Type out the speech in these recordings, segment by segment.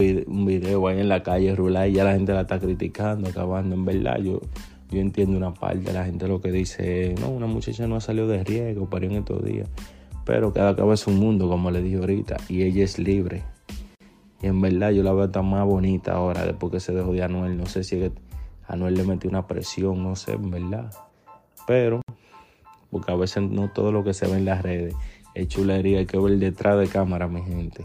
un video ahí en la calle rular y ya la gente la está criticando, acabando. En verdad, yo, yo entiendo una parte de la gente lo que dice, no, una muchacha no ha salido de riesgo, parió en estos días. Pero cada cabeza es un mundo, como le dije ahorita, y ella es libre. Y en verdad yo la veo tan más bonita ahora después que se dejó de Anuel. No sé si Anuel le metió una presión, no sé, en verdad. Pero, porque a veces no todo lo que se ve en las redes es chulería, hay que ver detrás de cámara, mi gente.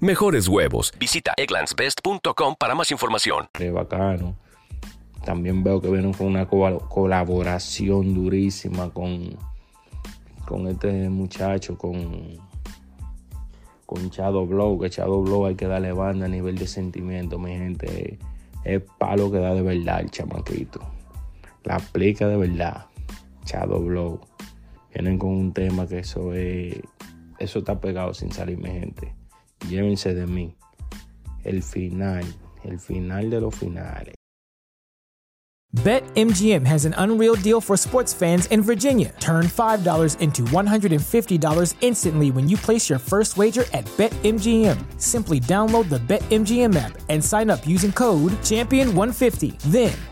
mejores huevos. Visita egglandsbest.com para más información bacano. También veo que vienen con una colaboración durísima con, con este muchacho, con, con Chado Blow, que Chado Blow hay que darle banda a nivel de sentimiento, mi gente. Es palo que da de verdad el chamaquito. La aplica de verdad. Chado Blow. Vienen con un tema que eso es. Eso está pegado sin salir, mi gente. Llévense de mí. El final el final de los finales. BetMGM has an unreal deal for sports fans in Virginia. Turn $5 into $150 instantly when you place your first wager at BetMGM. Simply download the BetMGM app and sign up using code Champion150. Then